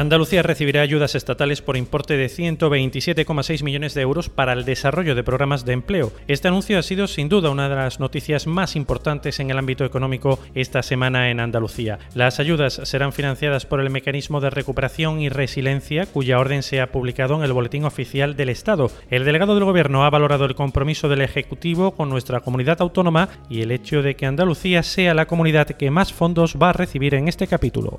Andalucía recibirá ayudas estatales por importe de 127,6 millones de euros para el desarrollo de programas de empleo. Este anuncio ha sido sin duda una de las noticias más importantes en el ámbito económico esta semana en Andalucía. Las ayudas serán financiadas por el Mecanismo de Recuperación y Resiliencia, cuya orden se ha publicado en el Boletín Oficial del Estado. El delegado del Gobierno ha valorado el compromiso del Ejecutivo con nuestra comunidad autónoma y el hecho de que Andalucía sea la comunidad que más fondos va a recibir en este capítulo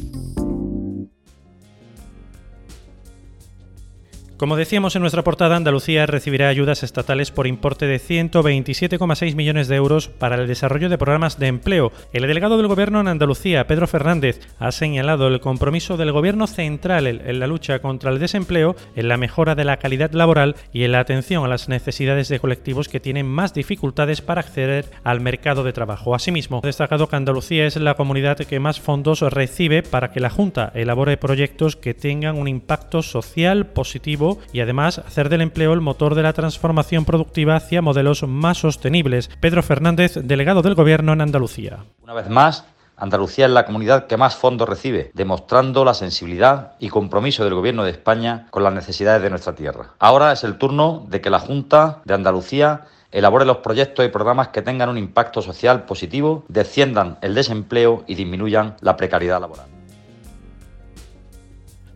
Como decíamos en nuestra portada, Andalucía recibirá ayudas estatales por importe de 127,6 millones de euros para el desarrollo de programas de empleo. El delegado del Gobierno en Andalucía, Pedro Fernández, ha señalado el compromiso del Gobierno central en la lucha contra el desempleo, en la mejora de la calidad laboral y en la atención a las necesidades de colectivos que tienen más dificultades para acceder al mercado de trabajo. Asimismo, ha destacado que Andalucía es la comunidad que más fondos recibe para que la Junta elabore proyectos que tengan un impacto social positivo y además hacer del empleo el motor de la transformación productiva hacia modelos más sostenibles. Pedro Fernández, delegado del Gobierno en Andalucía. Una vez más, Andalucía es la comunidad que más fondos recibe, demostrando la sensibilidad y compromiso del Gobierno de España con las necesidades de nuestra tierra. Ahora es el turno de que la Junta de Andalucía elabore los proyectos y programas que tengan un impacto social positivo, desciendan el desempleo y disminuyan la precariedad laboral.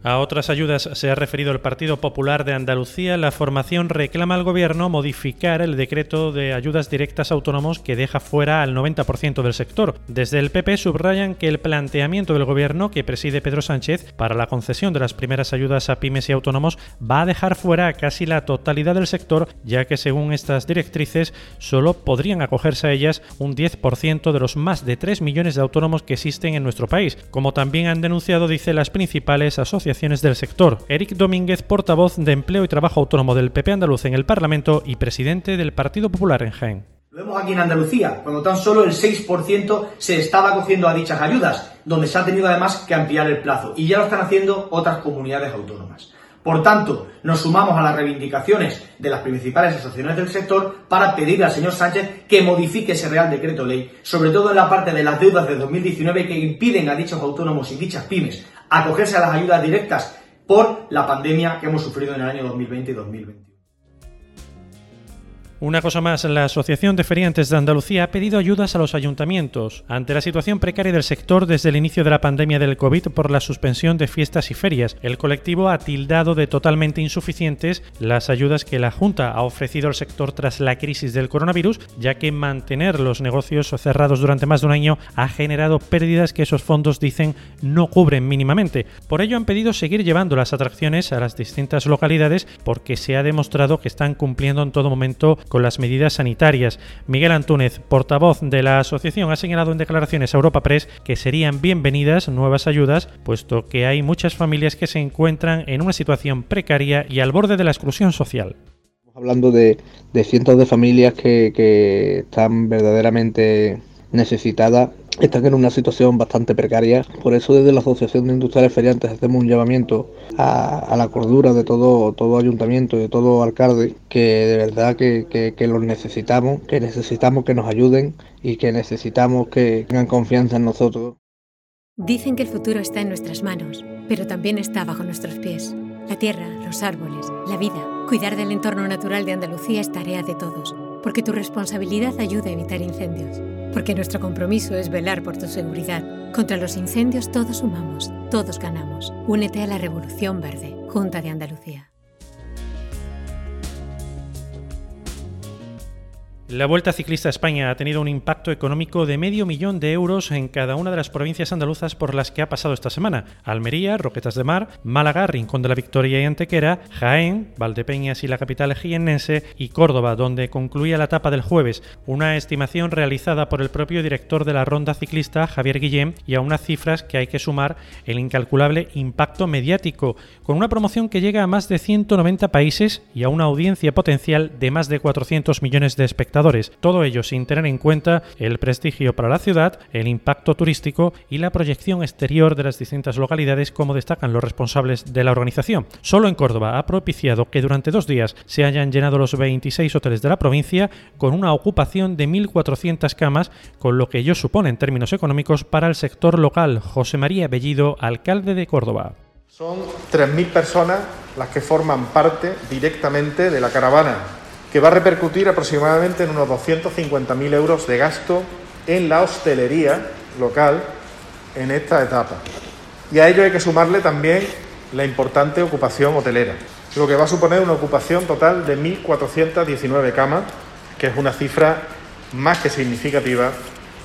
A otras ayudas se ha referido el Partido Popular de Andalucía. La formación reclama al Gobierno modificar el decreto de ayudas directas autónomos que deja fuera al 90% del sector. Desde el PP subrayan que el planteamiento del Gobierno que preside Pedro Sánchez para la concesión de las primeras ayudas a pymes y autónomos va a dejar fuera a casi la totalidad del sector, ya que según estas directrices solo podrían acogerse a ellas un 10% de los más de 3 millones de autónomos que existen en nuestro país, como también han denunciado, dice, las principales asociaciones del sector. Eric Domínguez, portavoz de Empleo y Trabajo Autónomo del PP andaluz en el Parlamento y presidente del Partido Popular en Jaén. Lo vemos aquí en Andalucía, cuando tan solo el 6% se estaba acogiendo a dichas ayudas, donde se ha tenido además que ampliar el plazo, y ya lo están haciendo otras comunidades autónomas. Por tanto, nos sumamos a las reivindicaciones de las principales asociaciones del sector para pedirle al señor Sánchez que modifique ese Real Decreto Ley, sobre todo en la parte de las deudas de 2019 que impiden a dichos autónomos y dichas pymes acogerse a las ayudas directas por la pandemia que hemos sufrido en el año 2020 y 2021. Una cosa más, la Asociación de Feriantes de Andalucía ha pedido ayudas a los ayuntamientos ante la situación precaria del sector desde el inicio de la pandemia del COVID por la suspensión de fiestas y ferias. El colectivo ha tildado de totalmente insuficientes las ayudas que la Junta ha ofrecido al sector tras la crisis del coronavirus, ya que mantener los negocios cerrados durante más de un año ha generado pérdidas que esos fondos dicen no cubren mínimamente. Por ello han pedido seguir llevando las atracciones a las distintas localidades porque se ha demostrado que están cumpliendo en todo momento con las medidas sanitarias. Miguel Antúnez, portavoz de la asociación, ha señalado en declaraciones a Europa Press que serían bienvenidas nuevas ayudas, puesto que hay muchas familias que se encuentran en una situación precaria y al borde de la exclusión social. Hablando de, cientos de familias que, que están verdaderamente necesitadas están en una situación bastante precaria. Por eso desde la Asociación de Industriales Feriantes hacemos un llamamiento a, la cordura de todo, todo ayuntamiento y de todo alcalde, que de verdad que, que los necesitamos, que necesitamos que nos ayuden y que necesitamos que tengan confianza en nosotros. Dicen que el futuro está en nuestras manos, pero también está bajo nuestros pies. La tierra, los árboles, la vida. Cuidar del entorno natural de Andalucía es tarea de todos, porque tu responsabilidad ayuda a evitar incendios porque nuestro compromiso es velar por tu seguridad. Contra los incendios todos sumamos, todos ganamos. Únete a la Revolución Verde, Junta de Andalucía. La Vuelta Ciclista a España ha tenido un impacto económico de medio millón de euros en cada una de las provincias andaluzas por las que ha pasado esta semana. Almería, Roquetas de Mar, Málaga, Rincón de la Victoria y Antequera, Jaén, Valdepeñas y la capital jiennense y Córdoba, donde concluía la etapa del jueves, una estimación realizada por el propio director de la ronda ciclista, Javier Guillén, y a unas cifras que hay que sumar el incalculable impacto mediático, con una promoción que llega a más de 190 países y a una audiencia potencial de más de 400 millones de espectadores todo ello sin tener en cuenta el prestigio para la ciudad, el impacto turístico y la proyección exterior de las distintas localidades como destacan los responsables de la organización. Solo en Córdoba ha propiciado que durante dos días se hayan llenado los 26 hoteles de la provincia con una ocupación de 1.400 camas, con lo que ello supone en términos económicos para el sector local. José María Bellido, alcalde de Córdoba. Son 3.000 personas las que forman parte directamente de la caravana que va a repercutir aproximadamente en unos 250.000 euros de gasto en la hostelería local en esta etapa. Y a ello hay que sumarle también la importante ocupación hotelera, lo que va a suponer una ocupación total de 1.419 camas, que es una cifra más que significativa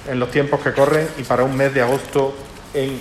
en los tiempos que corren y para un mes de agosto en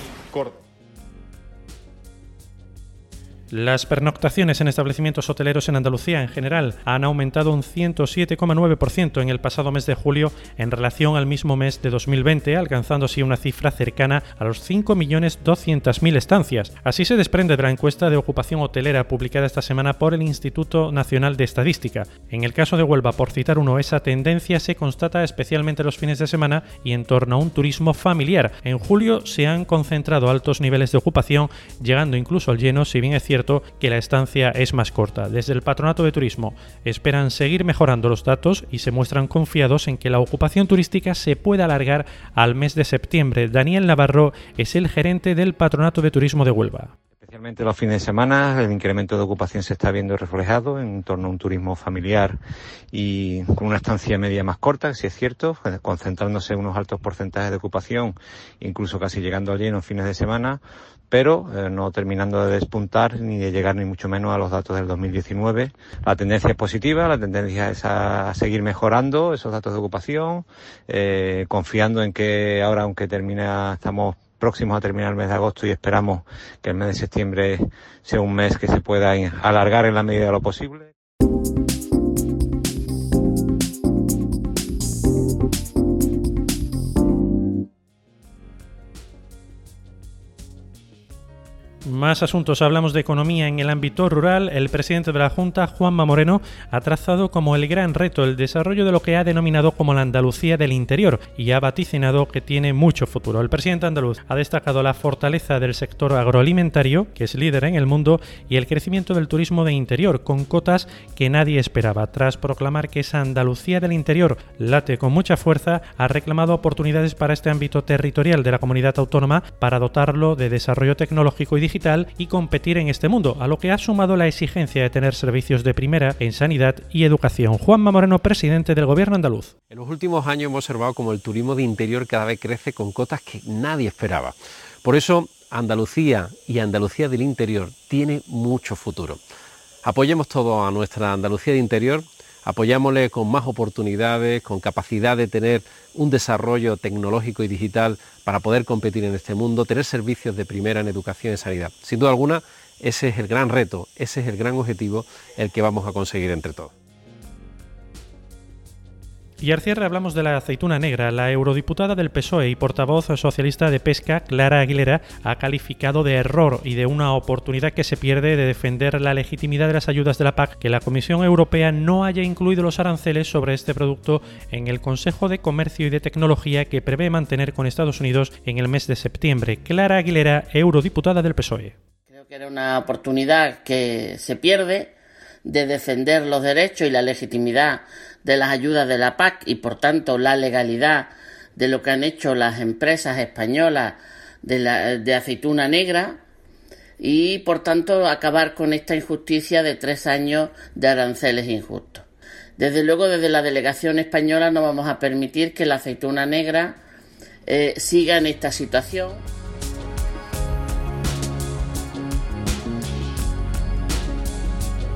Las pernoctaciones en establecimientos hoteleros en Andalucía en general han aumentado un 107,9% en el pasado mes de julio en relación al mismo mes de 2020, alcanzando así una cifra cercana a los 5.200.000 estancias. Así se desprende de la encuesta de ocupación hotelera publicada esta semana por el Instituto Nacional de Estadística. En el caso de Huelva, por citar uno, esa tendencia se constata especialmente los fines de semana y en torno a un turismo familiar. En julio se han concentrado altos niveles de ocupación, llegando incluso al lleno, si bien es cierto que la estancia es más corta. Desde el Patronato de Turismo esperan seguir mejorando los datos y se muestran confiados en que la ocupación turística se pueda alargar al mes de septiembre. Daniel Navarro es el gerente del Patronato de Turismo de Huelva. Especialmente los fines de semana, el incremento de ocupación se está viendo reflejado en torno a un turismo familiar y con una estancia media más corta, si es cierto, concentrándose en unos altos porcentajes de ocupación, incluso casi llegando al lleno en fines de semana, pero eh, no terminando de despuntar ni de llegar ni mucho menos a los datos del 2019. La tendencia es positiva, la tendencia es a seguir mejorando esos datos de ocupación, eh, confiando en que ahora, aunque termina, estamos próximos a terminar el mes de agosto y esperamos que el mes de septiembre sea un mes que se pueda alargar en la medida de lo posible. Más asuntos. Hablamos de economía en el ámbito rural. El presidente de la Junta, Juanma Moreno, ha trazado como el gran reto el desarrollo de lo que ha denominado como la Andalucía del interior y ha vaticinado que tiene mucho futuro. El presidente andaluz ha destacado la fortaleza del sector agroalimentario, que es líder en el mundo, y el crecimiento del turismo de interior, con cotas que nadie esperaba. Tras proclamar que esa Andalucía del interior late con mucha fuerza, ha reclamado oportunidades para este ámbito territorial de la comunidad autónoma para dotarlo de desarrollo tecnológico y y competir en este mundo, a lo que ha sumado la exigencia de tener servicios de primera en sanidad y educación. Juanma Moreno, presidente del Gobierno andaluz. En los últimos años hemos observado como el turismo de interior cada vez crece con cotas que nadie esperaba. Por eso, Andalucía y Andalucía del interior tiene mucho futuro. Apoyemos todo a nuestra Andalucía de interior apoyámosle con más oportunidades, con capacidad de tener un desarrollo tecnológico y digital para poder competir en este mundo, tener servicios de primera en educación y sanidad. Sin duda alguna, ese es el gran reto, ese es el gran objetivo, el que vamos a conseguir entre todos. Y al cierre hablamos de la aceituna negra. La eurodiputada del PSOE y portavoz socialista de pesca, Clara Aguilera, ha calificado de error y de una oportunidad que se pierde de defender la legitimidad de las ayudas de la PAC que la Comisión Europea no haya incluido los aranceles sobre este producto en el Consejo de Comercio y de Tecnología que prevé mantener con Estados Unidos en el mes de septiembre. Clara Aguilera, eurodiputada del PSOE. Creo que era una oportunidad que se pierde de defender los derechos y la legitimidad de las ayudas de la PAC y por tanto la legalidad de lo que han hecho las empresas españolas de, la, de aceituna negra y por tanto acabar con esta injusticia de tres años de aranceles injustos. Desde luego desde la delegación española no vamos a permitir que la aceituna negra eh, siga en esta situación.